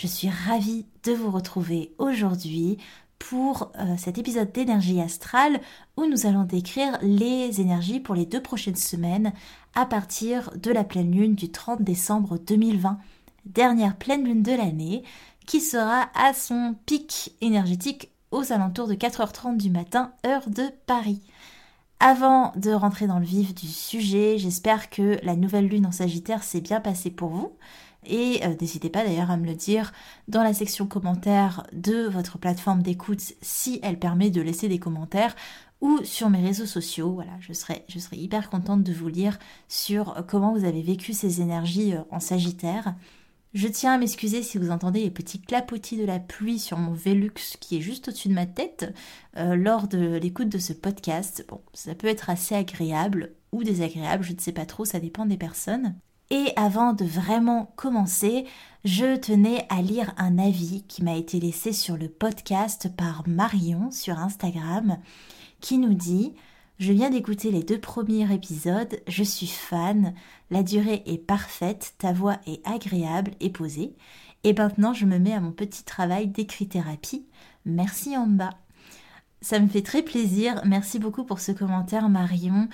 Je suis ravie de vous retrouver aujourd'hui pour euh, cet épisode d'énergie astrale où nous allons décrire les énergies pour les deux prochaines semaines à partir de la pleine lune du 30 décembre 2020, dernière pleine lune de l'année, qui sera à son pic énergétique aux alentours de 4h30 du matin, heure de Paris. Avant de rentrer dans le vif du sujet, j'espère que la nouvelle lune en Sagittaire s'est bien passée pour vous. Et euh, n'hésitez pas d'ailleurs à me le dire dans la section commentaires de votre plateforme d'écoute si elle permet de laisser des commentaires ou sur mes réseaux sociaux. Voilà, je serai, je serai hyper contente de vous lire sur euh, comment vous avez vécu ces énergies euh, en Sagittaire. Je tiens à m'excuser si vous entendez les petits clapotis de la pluie sur mon Velux qui est juste au-dessus de ma tête lors de l'écoute de ce podcast. Bon, ça peut être assez agréable ou désagréable, je ne sais pas trop, ça dépend des personnes. Et avant de vraiment commencer, je tenais à lire un avis qui m'a été laissé sur le podcast par Marion sur Instagram qui nous dit je viens d'écouter les deux premiers épisodes, je suis fan, la durée est parfaite, ta voix est agréable et posée, et maintenant je me mets à mon petit travail d'écrit-thérapie. Merci en bas. Ça me fait très plaisir, merci beaucoup pour ce commentaire Marion.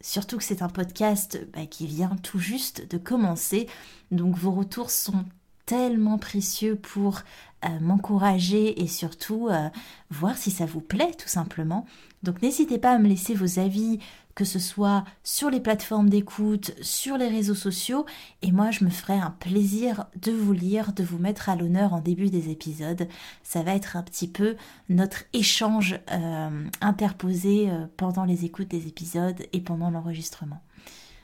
Surtout que c'est un podcast bah, qui vient tout juste de commencer, donc vos retours sont tellement précieux pour euh, m'encourager et surtout euh, voir si ça vous plaît tout simplement. Donc n'hésitez pas à me laisser vos avis, que ce soit sur les plateformes d'écoute, sur les réseaux sociaux, et moi je me ferai un plaisir de vous lire, de vous mettre à l'honneur en début des épisodes. Ça va être un petit peu notre échange euh, interposé pendant les écoutes des épisodes et pendant l'enregistrement.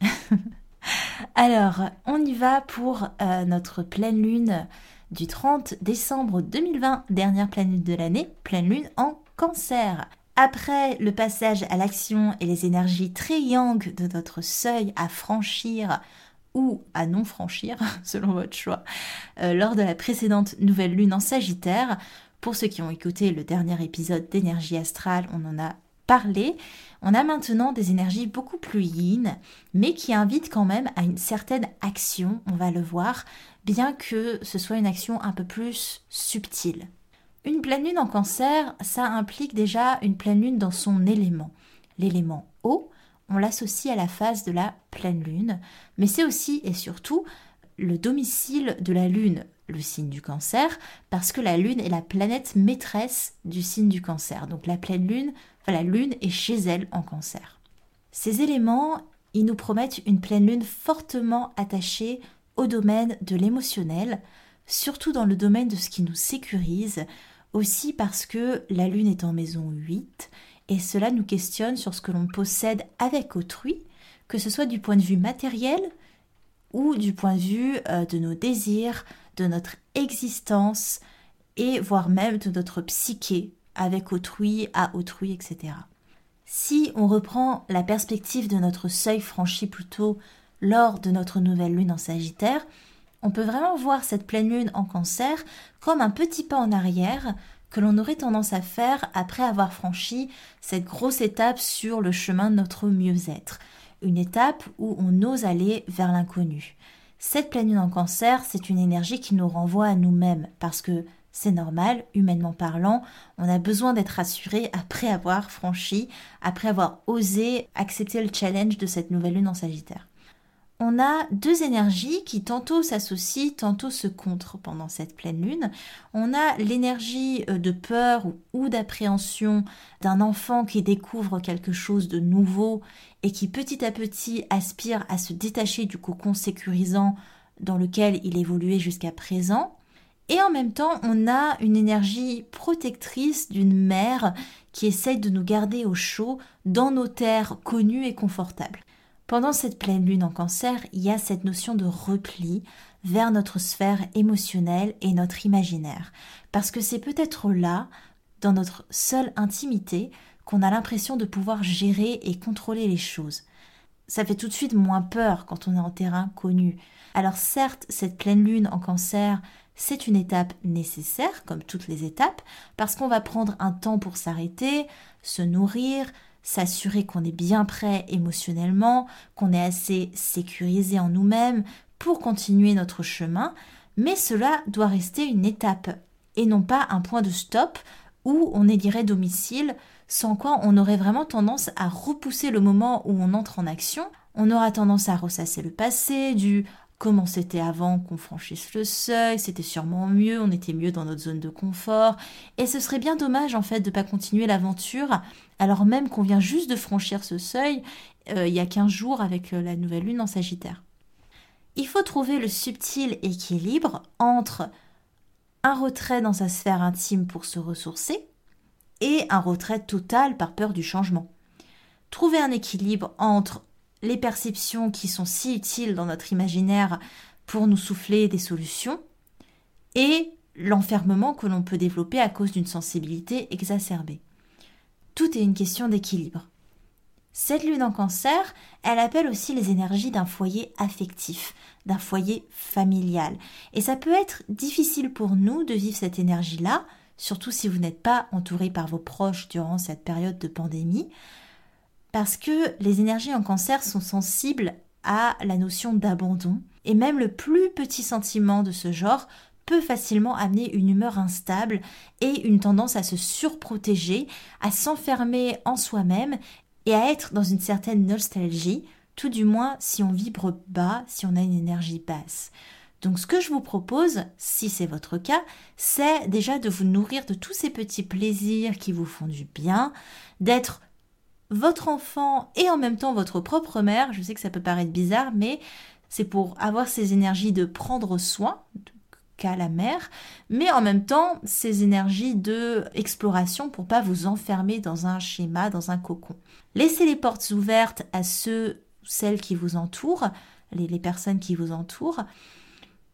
Alors, on y va pour notre pleine lune du 30 décembre 2020, dernière pleine lune de l'année, pleine lune en cancer. Après le passage à l'action et les énergies très yang de notre seuil à franchir ou à non franchir, selon votre choix, euh, lors de la précédente nouvelle lune en Sagittaire, pour ceux qui ont écouté le dernier épisode d'énergie astrale, on en a parlé. On a maintenant des énergies beaucoup plus yin, mais qui invitent quand même à une certaine action, on va le voir, bien que ce soit une action un peu plus subtile. Une pleine lune en cancer, ça implique déjà une pleine lune dans son élément. L'élément eau, on l'associe à la phase de la pleine lune, mais c'est aussi et surtout le domicile de la lune, le signe du cancer, parce que la lune est la planète maîtresse du signe du cancer. Donc la pleine lune, la lune est chez elle en cancer. Ces éléments, ils nous promettent une pleine lune fortement attachée au domaine de l'émotionnel, surtout dans le domaine de ce qui nous sécurise, aussi parce que la Lune est en maison 8, et cela nous questionne sur ce que l'on possède avec autrui, que ce soit du point de vue matériel ou du point de vue euh, de nos désirs, de notre existence, et voire même de notre psyché avec autrui, à autrui, etc. Si on reprend la perspective de notre seuil franchi plutôt lors de notre nouvelle lune en Sagittaire, on peut vraiment voir cette pleine lune en cancer comme un petit pas en arrière que l'on aurait tendance à faire après avoir franchi cette grosse étape sur le chemin de notre mieux-être. Une étape où on ose aller vers l'inconnu. Cette pleine lune en cancer, c'est une énergie qui nous renvoie à nous-mêmes parce que c'est normal, humainement parlant, on a besoin d'être rassuré après avoir franchi, après avoir osé accepter le challenge de cette nouvelle lune en Sagittaire on a deux énergies qui tantôt s'associent, tantôt se contre pendant cette pleine lune. On a l'énergie euh, de peur ou d'appréhension d'un enfant qui découvre quelque chose de nouveau et qui petit à petit aspire à se détacher du cocon sécurisant dans lequel il évoluait jusqu'à présent. Et en même temps, on a une énergie protectrice d'une mère qui essaye de nous garder au chaud dans nos terres connues et confortables. Pendant cette pleine lune en cancer, il y a cette notion de repli vers notre sphère émotionnelle et notre imaginaire. Parce que c'est peut-être là, dans notre seule intimité, qu'on a l'impression de pouvoir gérer et contrôler les choses. Ça fait tout de suite moins peur quand on est en terrain connu. Alors certes, cette pleine lune en cancer, c'est une étape nécessaire, comme toutes les étapes, parce qu'on va prendre un temps pour s'arrêter, se nourrir, s'assurer qu'on est bien prêt émotionnellement, qu'on est assez sécurisé en nous-mêmes pour continuer notre chemin, mais cela doit rester une étape et non pas un point de stop où on élirait domicile, sans quoi on aurait vraiment tendance à repousser le moment où on entre en action, on aura tendance à ressasser le passé, du comment c'était avant qu'on franchisse le seuil, c'était sûrement mieux, on était mieux dans notre zone de confort, et ce serait bien dommage en fait de ne pas continuer l'aventure alors même qu'on vient juste de franchir ce seuil euh, il y a 15 jours avec euh, la nouvelle lune en Sagittaire. Il faut trouver le subtil équilibre entre un retrait dans sa sphère intime pour se ressourcer et un retrait total par peur du changement. Trouver un équilibre entre les perceptions qui sont si utiles dans notre imaginaire pour nous souffler des solutions et l'enfermement que l'on peut développer à cause d'une sensibilité exacerbée. Tout est une question d'équilibre. Cette lune en cancer, elle appelle aussi les énergies d'un foyer affectif, d'un foyer familial. Et ça peut être difficile pour nous de vivre cette énergie-là, surtout si vous n'êtes pas entouré par vos proches durant cette période de pandémie, parce que les énergies en cancer sont sensibles à la notion d'abandon, et même le plus petit sentiment de ce genre peut facilement amener une humeur instable et une tendance à se surprotéger, à s'enfermer en soi-même et à être dans une certaine nostalgie, tout du moins si on vibre bas, si on a une énergie basse. Donc ce que je vous propose, si c'est votre cas, c'est déjà de vous nourrir de tous ces petits plaisirs qui vous font du bien, d'être votre enfant et en même temps votre propre mère. Je sais que ça peut paraître bizarre, mais c'est pour avoir ces énergies de prendre soin, qu'à la mère, mais en même temps ces énergies de exploration pour pas vous enfermer dans un schéma, dans un cocon. Laissez les portes ouvertes à ceux, celles qui vous entourent, les, personnes qui vous entourent,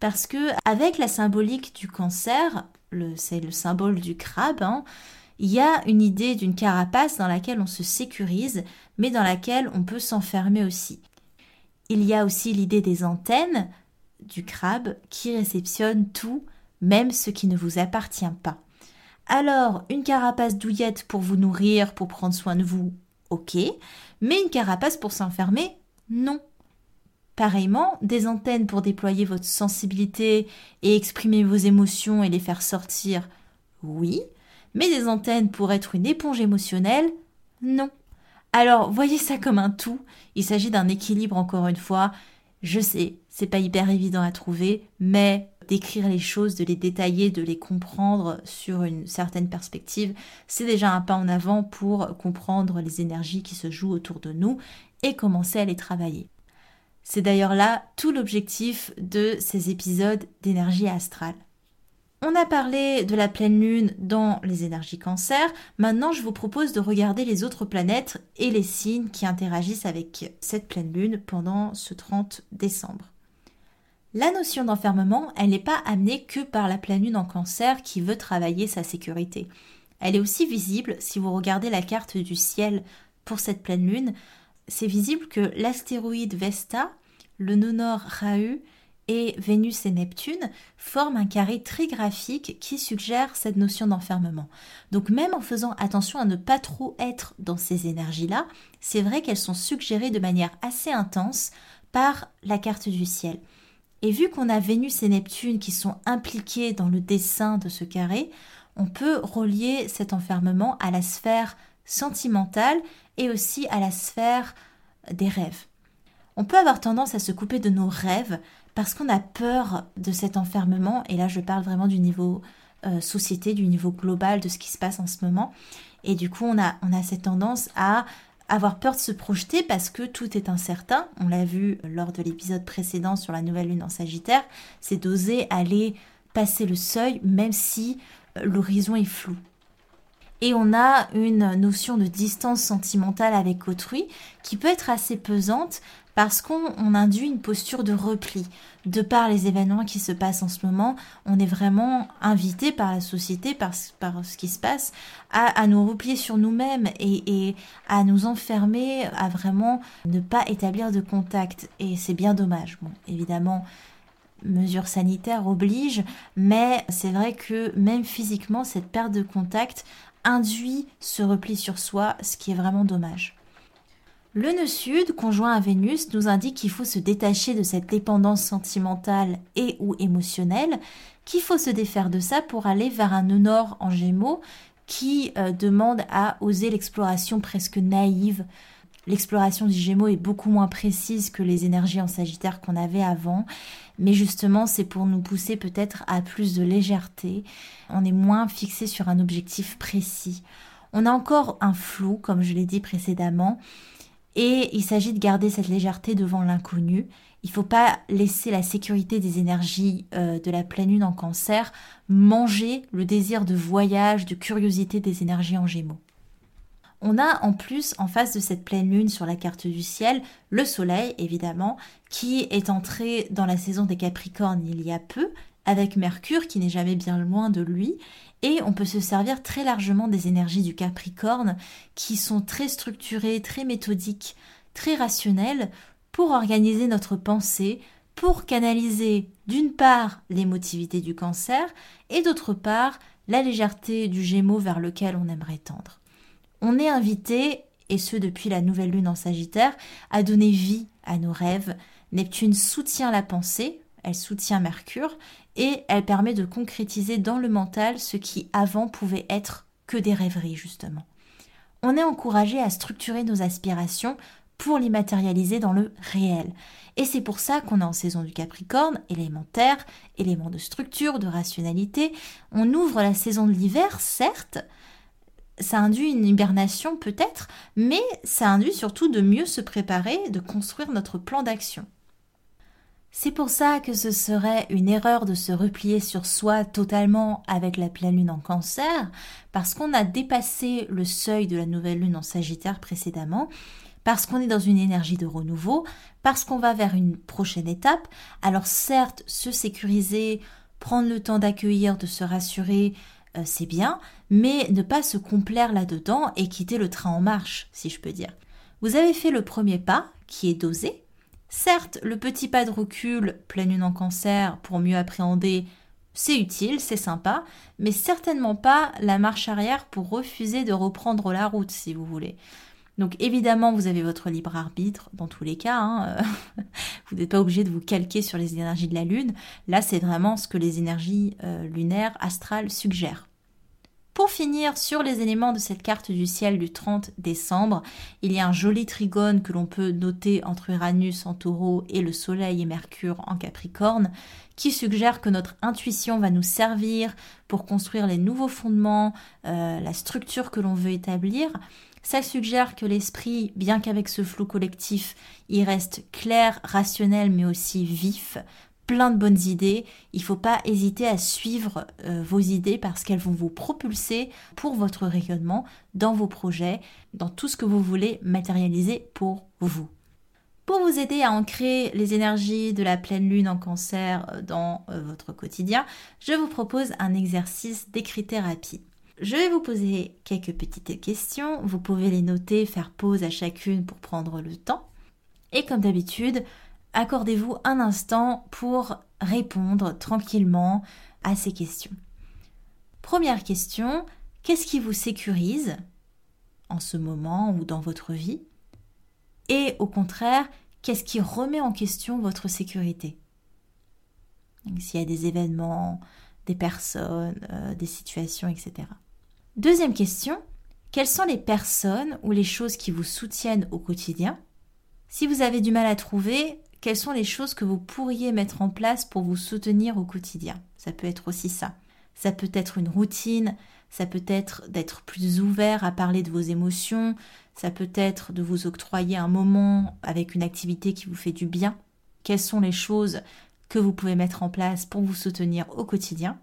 parce que avec la symbolique du cancer, c'est le symbole du crabe, hein, il y a une idée d'une carapace dans laquelle on se sécurise, mais dans laquelle on peut s'enfermer aussi. Il y a aussi l'idée des antennes du crabe qui réceptionne tout, même ce qui ne vous appartient pas. Alors, une carapace douillette pour vous nourrir, pour prendre soin de vous, ok, mais une carapace pour s'enfermer, non. Pareillement, des antennes pour déployer votre sensibilité et exprimer vos émotions et les faire sortir, oui, mais des antennes pour être une éponge émotionnelle, non. Alors, voyez ça comme un tout, il s'agit d'un équilibre encore une fois. Je sais, c'est pas hyper évident à trouver, mais d'écrire les choses, de les détailler, de les comprendre sur une certaine perspective, c'est déjà un pas en avant pour comprendre les énergies qui se jouent autour de nous et commencer à les travailler. C'est d'ailleurs là tout l'objectif de ces épisodes d'énergie astrale. On a parlé de la pleine lune dans les énergies cancer, maintenant je vous propose de regarder les autres planètes et les signes qui interagissent avec cette pleine lune pendant ce 30 décembre. La notion d'enfermement, elle n'est pas amenée que par la pleine lune en cancer qui veut travailler sa sécurité. Elle est aussi visible si vous regardez la carte du ciel pour cette pleine lune c'est visible que l'astéroïde Vesta, le nœud nord Rahu et Vénus et Neptune forment un carré très graphique qui suggère cette notion d'enfermement. Donc même en faisant attention à ne pas trop être dans ces énergies-là, c'est vrai qu'elles sont suggérées de manière assez intense par la carte du ciel. Et vu qu'on a Vénus et Neptune qui sont impliqués dans le dessin de ce carré, on peut relier cet enfermement à la sphère sentimentale et aussi à la sphère des rêves. On peut avoir tendance à se couper de nos rêves parce qu'on a peur de cet enfermement, et là je parle vraiment du niveau euh, société, du niveau global de ce qui se passe en ce moment, et du coup on a, cette tendance à avoir peur de se projeter parce que tout est incertain. On l'a vu lors de l'épisode précédent sur la nouvelle lune en Sagittaire, c'est d'oser aller passer le seuil même si euh, l'horizon est flou. Et on a une notion de distance sentimentale avec autrui qui peut être assez pesante parce qu'on induit une posture de repli. De par les événements qui se passent en ce moment, on est vraiment invité par la société, par, ce qui se passe, à, nous replier sur nous-mêmes et, à nous enfermer, à vraiment ne pas établir de contact. Et c'est bien dommage. Bon, évidemment, mesures sanitaires obligent, mais c'est vrai que même physiquement, cette perte de contact induit ce repli sur soi, ce qui est vraiment dommage. Le nœud sud, conjoint à Vénus, nous indique qu'il faut se détacher de cette dépendance sentimentale et ou émotionnelle, qu'il faut se défaire de ça pour aller vers un nœud nord en gémeaux qui euh, demande à oser l'exploration presque naïve. L'exploration du gémeaux est beaucoup moins précise que les énergies en sagittaire qu'on avait avant, mais justement c'est pour nous pousser peut-être à plus de légèreté. On est moins fixé sur un objectif précis. On a encore un flou, comme je l'ai dit précédemment, et il s'agit de garder cette légèreté devant l'inconnu. Il ne faut pas laisser la sécurité des énergies euh, de la pleine lune en cancer manger le désir de voyage, de curiosité des énergies en gémeaux. On a en plus en face de cette pleine lune sur la carte du ciel le soleil évidemment qui est entré dans la saison des Capricornes il y a peu avec Mercure qui n'est jamais bien loin de lui et on peut se servir très largement des énergies du Capricorne qui sont très structurées, très méthodiques, très rationnelles pour organiser notre pensée, pour canaliser d'une part l'émotivité du cancer et d'autre part la légèreté du gémeaux vers lequel on aimerait tendre. On est invité, et ce depuis la nouvelle lune en Sagittaire, à donner vie à nos rêves. Neptune soutient la pensée, elle soutient Mercure, et elle permet de concrétiser dans le mental ce qui avant pouvait être que des rêveries justement. On est encouragé à structurer nos aspirations pour les matérialiser dans le réel. Et c'est pour ça qu'on est en saison du Capricorne, élémentaire, élément de structure, de rationalité. On ouvre la saison de l'hiver, certes, ça induit une hibernation peut-être, mais ça induit surtout de mieux se préparer, de construire notre plan d'action. C'est pour ça que ce serait une erreur de se replier sur soi totalement avec la pleine lune en cancer, parce qu'on a dépassé le seuil de la nouvelle lune en sagittaire précédemment, parce qu'on est dans une énergie de renouveau, parce qu'on va vers une prochaine étape. Alors certes, se sécuriser, prendre le temps d'accueillir, de se rassurer, euh, c'est bien, mais ne pas se complaire là-dedans et quitter le train en marche, si je peux dire. Vous avez fait le premier pas, qui est d'oser, Certes, le petit pas de recul, pleine lune en cancer, pour mieux appréhender, c'est utile, c'est sympa, mais certainement pas la marche arrière pour refuser de reprendre la route, si vous voulez. Donc évidemment, vous avez votre libre arbitre dans tous les cas. Hein, vous n'êtes pas obligé de vous calquer sur les énergies de la Lune. Là, c'est vraiment ce que les énergies euh, lunaires, astrales suggèrent. Pour finir sur les éléments de cette carte du ciel du 30 décembre, il y a un joli trigone que l'on peut noter entre Uranus en taureau et le Soleil et Mercure en Capricorne, qui suggère que notre intuition va nous servir pour construire les nouveaux fondements, euh, la structure que l'on veut établir. Ça suggère que l'esprit, bien qu'avec ce flou collectif, il reste clair, rationnel, mais aussi vif, plein de bonnes idées. Il ne faut pas hésiter à suivre euh, vos idées parce qu'elles vont vous propulser pour votre rayonnement dans vos projets, dans tout ce que vous voulez matérialiser pour vous. Pour vous aider à ancrer les énergies de la pleine lune en cancer euh, dans euh, votre quotidien, je vous propose un exercice d'écrit-thérapie. Je vais vous poser quelques petites questions, vous pouvez les noter, faire pause à chacune pour prendre le temps. Et comme d'habitude, accordez-vous un instant pour répondre tranquillement à ces questions. Première question, qu'est-ce qui vous sécurise en ce moment ou dans votre vie? Et au contraire, qu'est-ce qui remet en question votre sécurité? S'il y a des événements, des personnes, euh, des situations, etc. Deuxième question, quelles sont les personnes ou les choses qui vous soutiennent au quotidien? Si vous avez du mal à trouver, quelles sont les choses que vous pourriez mettre en place pour vous soutenir au quotidien? Ça peut être aussi ça. Ça peut être une routine, ça peut être d'être plus ouvert à parler de vos émotions, ça peut être de vous octroyer un moment avec une activité qui vous fait du bien. Quelles sont les choses que vous pouvez mettre en place pour vous soutenir au quotidien?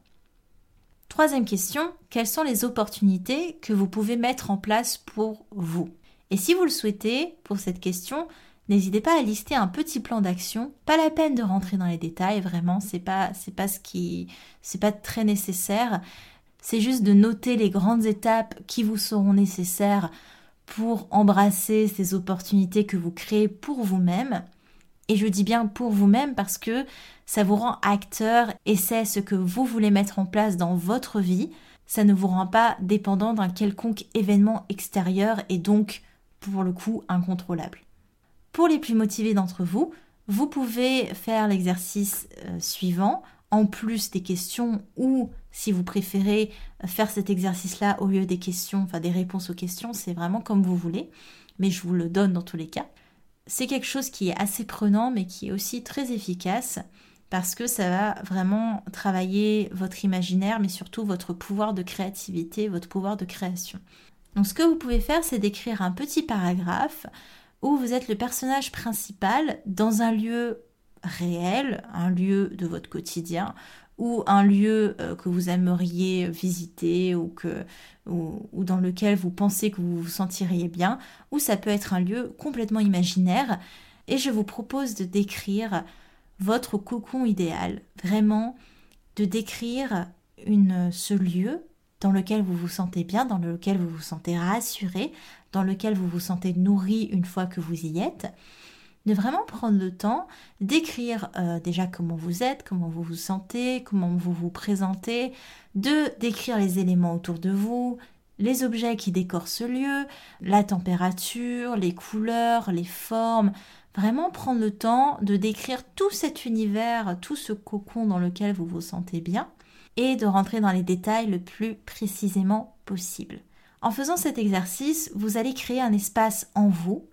Troisième question, quelles sont les opportunités que vous pouvez mettre en place pour vous? Et si vous le souhaitez, pour cette question, n'hésitez pas à lister un petit plan d'action. Pas la peine de rentrer dans les détails, vraiment, c'est pas c'est pas ce qui c'est pas très nécessaire. C'est juste de noter les grandes étapes qui vous seront nécessaires pour embrasser ces opportunités que vous créez pour vous-même. Et je dis bien pour vous-même parce que ça vous rend acteur et c'est ce que vous voulez mettre en place dans votre vie. Ça ne vous rend pas dépendant d'un quelconque événement extérieur et donc, pour le coup, incontrôlable. Pour les plus motivés d'entre vous, vous pouvez faire l'exercice euh, suivant, en plus des questions, ou si vous préférez faire cet exercice-là au lieu des questions, enfin des réponses aux questions, c'est vraiment comme vous voulez, mais je vous le donne dans tous les cas. C'est quelque chose qui est assez prenant, mais qui est aussi très efficace parce que ça va vraiment travailler votre imaginaire, mais surtout votre pouvoir de créativité, votre pouvoir de création. Donc ce que vous pouvez faire, c'est d'écrire un petit paragraphe où vous êtes le personnage principal dans un lieu réel, un lieu de votre quotidien, ou un lieu euh, que vous aimeriez visiter ou, que, ou, dans lequel vous pensez que vous vous sentiriez bien, ou ça peut être un lieu complètement imaginaire. Et je vous propose de décrire votre cocon idéal, vraiment de décrire ce lieu dans lequel vous vous sentez bien, dans lequel vous vous sentez rassuré, dans lequel vous vous sentez nourri une fois que vous y êtes, de vraiment prendre le temps d'écrire euh, déjà comment vous êtes, comment vous vous sentez, comment vous vous présentez, de décrire les éléments autour de vous, les objets qui décorent ce lieu, la température, les couleurs, les formes, Vraiment prendre le temps de décrire tout cet univers, tout ce cocon dans lequel vous vous sentez bien et de rentrer dans les détails le plus précisément possible. En faisant cet exercice, vous allez créer un espace en vous,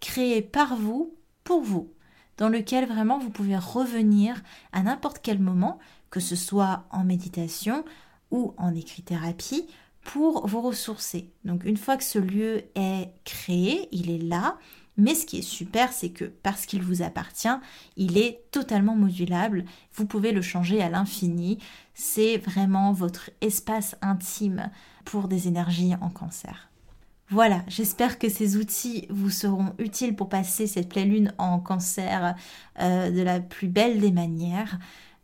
créé par vous, pour vous, dans lequel vraiment vous pouvez revenir à n'importe quel moment, que ce soit en méditation ou en écrit-thérapie, pour vous ressourcer. Donc une fois que ce lieu est créé, il est là, mais ce qui est super, c'est que parce qu'il vous appartient, il est totalement modulable. Vous pouvez le changer à l'infini. C'est vraiment votre espace intime pour des énergies en cancer. Voilà, j'espère que ces outils vous seront utiles pour passer cette pleine lune en cancer euh, de la plus belle des manières.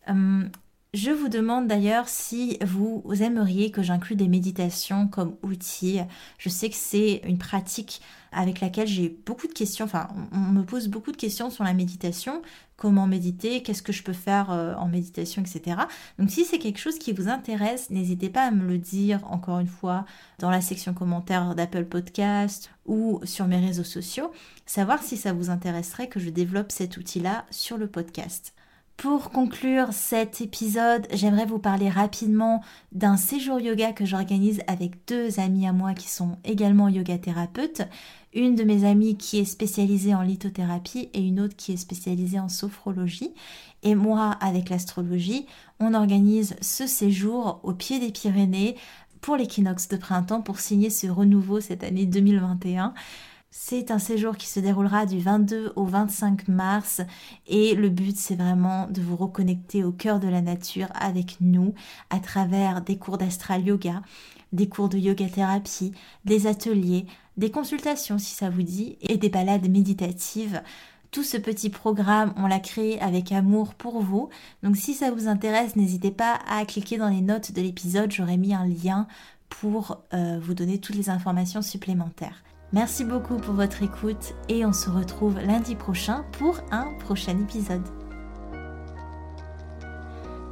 Hum, je vous demande d'ailleurs si vous aimeriez que j'inclue des méditations comme outil. Je sais que c'est une pratique avec laquelle j'ai beaucoup de questions, enfin on me pose beaucoup de questions sur la méditation, comment méditer, qu'est-ce que je peux faire euh, en méditation, etc. Donc si c'est quelque chose qui vous intéresse, n'hésitez pas à me le dire encore une fois dans la section commentaires d'Apple Podcast ou sur mes réseaux sociaux, savoir si ça vous intéresserait que je développe cet outil-là sur le podcast. Pour conclure cet épisode, j'aimerais vous parler rapidement d'un séjour yoga que j'organise avec deux amis à moi qui sont également yoga thérapeutes. Une de mes amies qui est spécialisée en lithothérapie et une autre qui est spécialisée en sophrologie. Et moi, avec l'astrologie, on organise ce séjour au pied des Pyrénées pour l'équinoxe de printemps pour signer ce renouveau cette année 2021. C'est un séjour qui se déroulera du 22 au 25 mars et le but c'est vraiment de vous reconnecter au cœur de la nature avec nous à travers des cours d'astral yoga, des cours de yoga thérapie, des ateliers, des consultations si ça vous dit et des balades méditatives. Tout ce petit programme, on l'a créé avec amour pour vous. Donc si ça vous intéresse, n'hésitez pas à cliquer dans les notes de l'épisode, j'aurai mis un lien pour euh, vous donner toutes les informations supplémentaires. Merci beaucoup pour votre écoute et on se retrouve lundi prochain pour un prochain épisode.